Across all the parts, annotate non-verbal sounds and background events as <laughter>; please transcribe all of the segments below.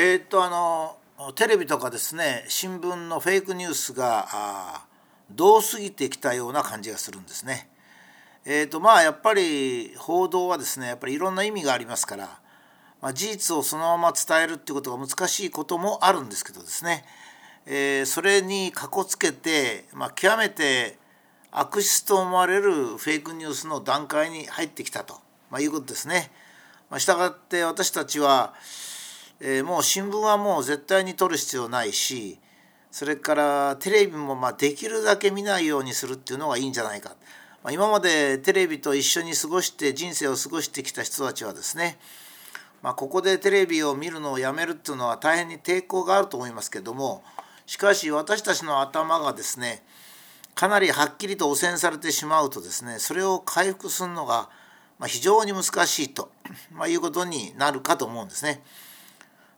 えー、っとあのテレビとかですね新聞のフェイクニュースがどう過ぎてきたような感じがするんですね。えーとまあ、やっぱり報道はですねやっぱりいろんな意味がありますから、まあ、事実をそのまま伝えるっていうことが難しいこともあるんですけどですね、えー、それにかこつけて、まあ、極めて悪質と思われるフェイクニュースの段階に入ってきたと、まあ、いうことですね。まあ、したがって私たちは、えー、もう新聞はもう絶対に取る必要ないしそれからテレビもまできるだけ見ないようにするっていうのがいいんじゃないか、まあ、今までテレビと一緒に過ごして人生を過ごしてきた人たちはですね、まあ、ここでテレビを見るのをやめるっていうのは大変に抵抗があると思いますけどもしかし私たちの頭がですねかなりはっきりと汚染されてしまうとですねそれを回復するのが非常に難しいと、まあ、いうことになるかと思うんですね。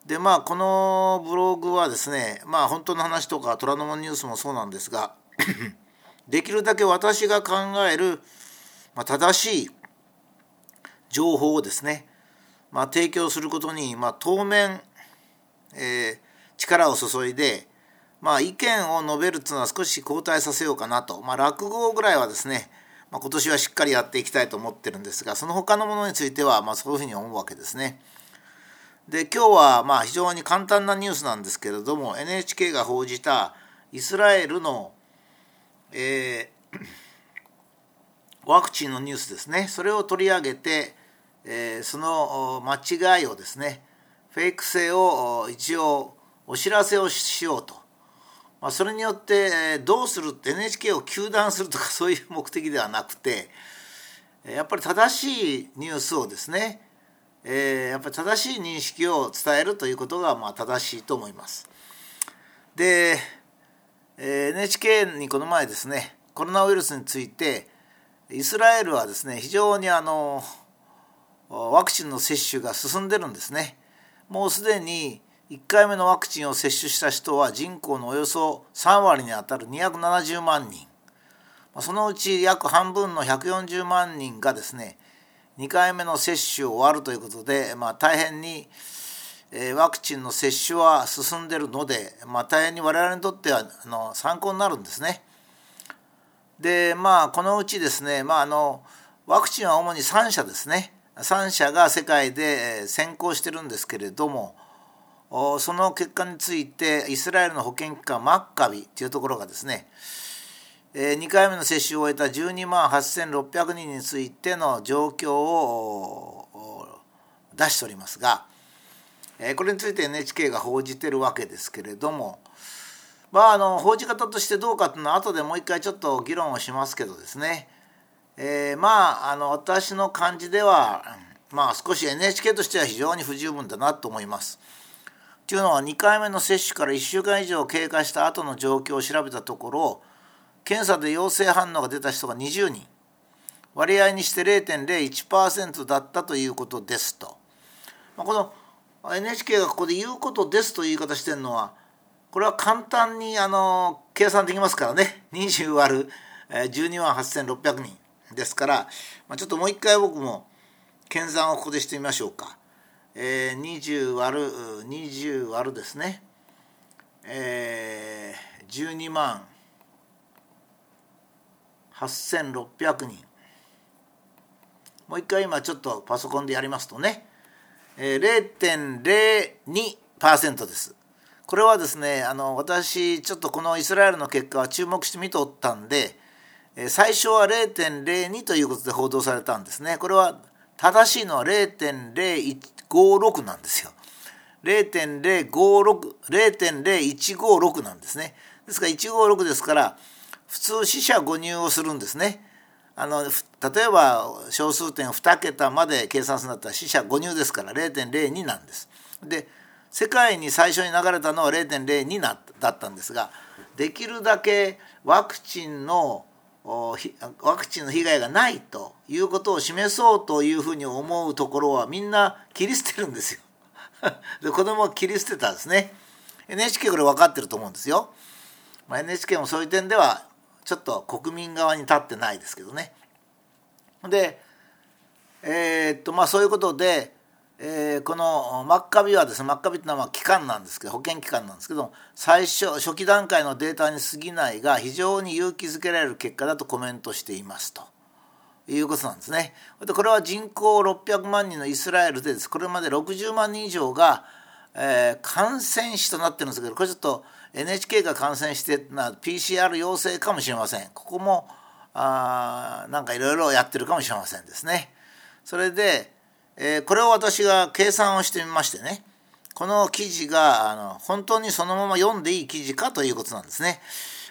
でまあこのブログはですねまあ本当の話とか虎ノ門ニュースもそうなんですが <clears throat> できるだけ私が考える、まあ、正しい情報をですね、まあ、提供することに、まあ、当面、えー、力を注いで、まあ、意見を述べるっていうのは少し後退させようかなと、まあ、落語ぐらいはですね、まあ、今年はしっかりやっていきたいと思ってるんですがその他のものについては、まあ、そういうふうに思うわけですね。で今日はまあ非常に簡単なニュースなんですけれども NHK が報じたイスラエルの、えー、<coughs> ワクチンのニュースですね。それを取り上げて、えー、その間違いをですねフェイク性を一応お知らせをしようと、まあ、それによってどうするって NHK を糾弾するとかそういう目的ではなくてやっぱり正しいニュースをですねえー、やっぱ正しい認識を伝えるということがまあ正しいと思います。で、えー、NHK にこの前ですねコロナウイルスについてイスラエルはですね非常にあのワクチンの接種が進んでるんですね。もうすでに1回目のワクチンを接種した人は人口のおよそ3割にあたる270万人そのうち約半分の140万人がですね2回目の接種を終わるということで、まあ、大変に、ワクチンの接種は進んでるので、まあ、大変に我々にとってはあの参考になるんですね。でまあこのうちですね、まあ、あのワクチンは主に3社ですね3社が世界で先行してるんですけれどもその結果についてイスラエルの保健機関マッカビというところがですね2回目の接種を終えた12万8600人についての状況を出しておりますがこれについて NHK が報じてるわけですけれどもまああの報じ方としてどうかっていうのは後でもう一回ちょっと議論をしますけどですね、え、まああの私の感じではまあ少し NHK としては非常に不十分だなと思います。というのは2回目の接種から1週間以上経過した後の状況を調べたところ検査で陽性反応が出た人が20人。割合にして0.01%だったということですと、まあ、この NHK がここで言うことですという言い方してるのはこれは簡単にあの計算できますからね。20割る12万8600人ですから、まあ、ちょっともう一回僕も計算をここでしてみましょうか。えー、20割る20割るですね、えー、12万8600人。もう一回今ちょっとパソコンでやりますとね、えー、0.02%です。これはですねあの私ちょっとこのイスラエルの結果は注目して見とったんで最初は0.02ということで報道されたんですね。これは正しいのは0.0156なんですよ。0.056 0.0156なんですね。ですから156ですから普通死者誤入をするんですね。あの例えば小数点2桁まで計算するんだったら死者誤入ですから0.02なんです。で世界に最初に流れたのは0.02だったんですができるだけワクチンのワクチンの被害がないということを示そうというふうに思うところはみんな切り捨てるんですよ。<laughs> で子供は切り捨てたんですね。NHK これ分かってると思うんですよ。まあ、NHK もそういう点ではちょっと国民側に立ってないですけどね。でえー、っとまあそういうことで、えー、このマッカビはですねマッカビっていうのは機関なんですけど保険機関なんですけど最初初期段階のデータに過ぎないが非常に勇気づけられる結果だとコメントしていますということなんですね。でこれは人口600万人のイスラエルでですこれまで60万人以上が、えー、感染死となってるんですけどこれちょっと NHK が感染してな PCR 陽性かもしれません。ここもあなんかいろいろやってるかもしれませんですね。それでえー、これを私が計算をしてみましてねこの記事があの本当にそのまま読んでいい記事かということなんですね。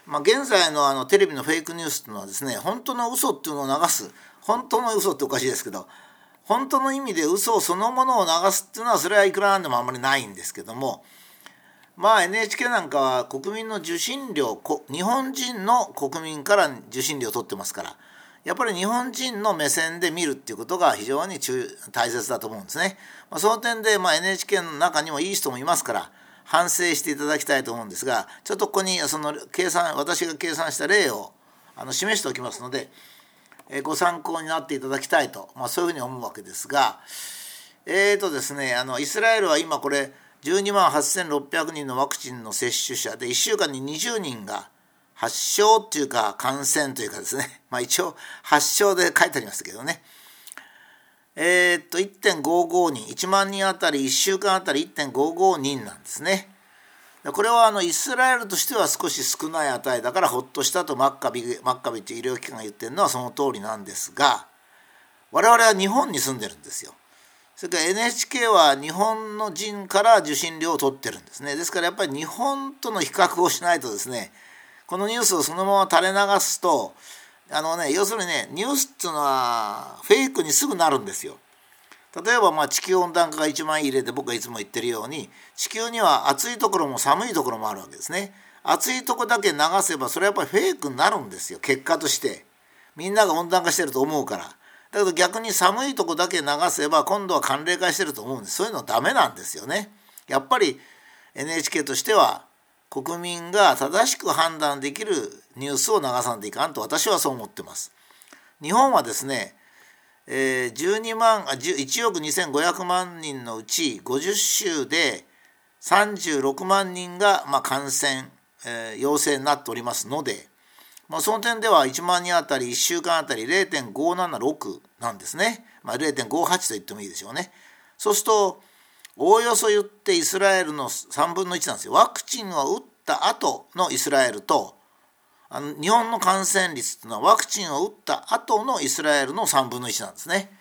まあ、現在のあのテレビのフェイクニュースというのはですね本当の嘘っていうのを流す本当の嘘っておかしいですけど本当の意味で嘘そのものを流すっていうのはそれはいくらなんでもあんまりないんですけどもまあ NHK なんかは国民の受信料日本人の国民から受信料を取ってますからやっぱり日本人の目線で見るっていうことが非常に大切だと思うんですね。まあ、その点で、まあ、NHK の中にもいい人もいますから反省していただきたいと思うんですがちょっとここにその計算私が計算した例をあの示しておきますので、えご参考になっていただきたいと、まあ、そういうふうに思うわけですがえーとですねあのイスラエルは今これ12万8600人のワクチンの接種者で1週間に20人が発症っていうか感染というかですね、<laughs> まあ一応発症で書いてありますけどね。えー、っと、1.55人、1万人あたり、1週間あたり1.55人なんですね。これはあのイスラエルとしては少し少ない値だからほっとしたとマッカビマッカビっていう医療機関が言ってるのはその通りなんですが我々は日本に住んでるんですよ。それから NHK は日本の人から受信料を取ってるんですね。ですからやっぱり日本との比較をしないとですねこのニュースをそのまま垂れ流すとあのね要するにねニュースっていうのはフェイクにすぐなるんですよ。例えばまあ地球温暖化が一番いい例で僕がいつも言ってるように地球には暑いところも寒いところもあるわけですね。暑いとこだけ流せばそれはやっぱりフェイクになるんですよ結果として。みんなが温暖化してると思うから。だけど逆に寒いとこだけ流せば今度は寒冷化してると思うんですそういうのダメなんですよね。やっぱり NHK としては国民が正しく判断できるニュースを流さんといかんと私はそう思ってます。日本はですね、えー、12万1億2500万人のうち50州で36万人が、感染、陽性になっておりますので、まあ、その点では1万人あたり1週間あたり0.576なんですね、まあ、0.58と言ってもいいでしょうね。そうするとおおよそ言ってイスラエルの3分の1なんですよ。ワクチンを打った後のイスラエルとあの日本の感染率っていうのはワクチンを打った後のイスラエルの3分の1なんですね。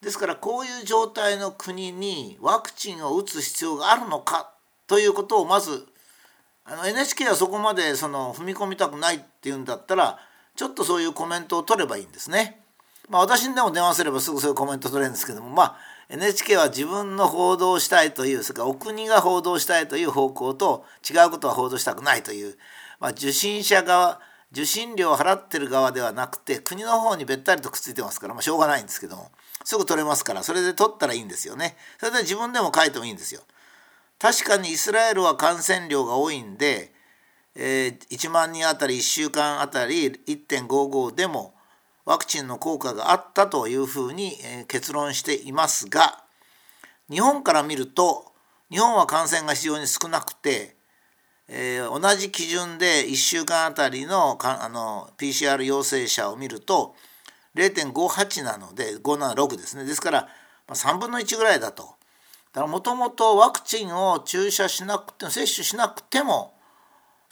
ですからこういう状態の国にワクチンを打つ必要があるのかということをまずあの NHK はそこまでその踏み込みたくないっていうんだったらちょっとそういうコメントを取ればいいんですね。まあ、私にでも電話すればすぐそういうコメント取れるんですけどもまあ NHK は自分の報道したいというそれからお国が報道したいという方向と違うことは報道したくないという、まあ、受信者側受信料を払ってる側ではなくて国の方にべったりとくっついてますから、まあ、しょうがないんですけどもすぐ取れますからそれで取ったらいいんですよねそれで自分でも書いてもいいんですよ確かにイスラエルは感染量が多いんで、えー、1万人あたり1週間あたり1.55でもワクチンの効果があったというふうに結論していますが日本から見ると日本は感染が非常に少なくて、えー、同じ基準で1週間あたりのかあの PCR 陽性者を見ると0.58なので576ですねですから3分の1ぐらいだと。だからもともとワクチンを注射しなくても接種しなくても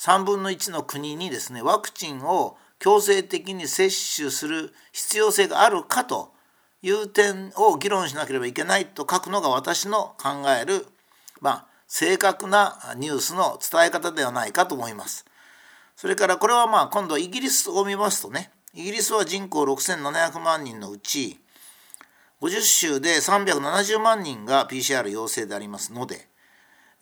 3分の1の国にですねワクチンを強制的に接種する必要性があるかという点を議論しなければいけないと書くのが私の考える、まあ、正確なニュースの伝え方ではないかと思います。それからこれはまあ今度イギリスを見ますとねイギリスは人口6700万人のうち50州で370万人が PCR 陽性でありますので、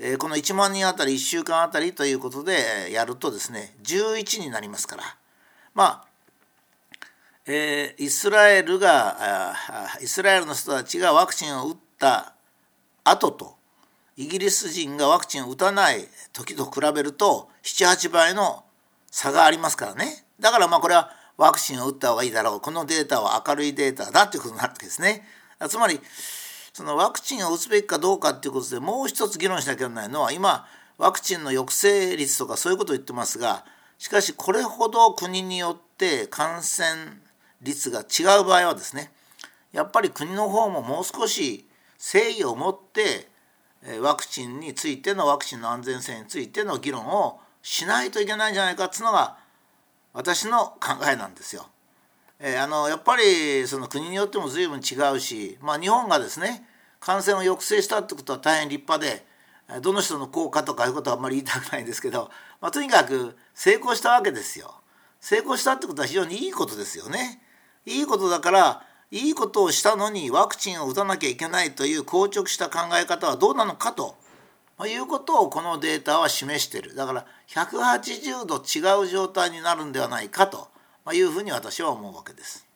えこの1万人あたり1週間あたりということでやるとですね11になりますから。まあ、え、イスラエルがイスラエルの人たちがワクチンを打った後とイギリス人がワクチンを打たない時と比べると78倍の差がありますからね。だからまあこれはワクチンを打った方がいいだろう。このデータは明るいデータだということになるわけですね。つまりそのワクチンを打つべきかどうかっていうことでもう一つ議論しなきゃいけないのは今ワクチンの抑制率とかそういうことを言ってますがしかしこれほど国によって感染率が違う場合はですねやっぱり国の方ももう少し誠意を持ってワクチンについてのワクチンの安全性についての議論をしないといけないんじゃないかっつうのが私の考えなんですよ。えー、あのやっぱりその国によっても随分違うし、まあ、日本がですね感染を抑制したってことは大変立派でどの人の効果とかいうことはあんまり言いたくないんですけど、まあ、とにかく成功したわけですよ。成功したってことは非常にいいことですよね。いいことだからいいことをしたのにワクチンを打たなきゃいけないという硬直した考え方はどうなのかとまいうことをこのデータは示しているだから180度違う状態になるんではないかとまいうふうに私は思うわけです。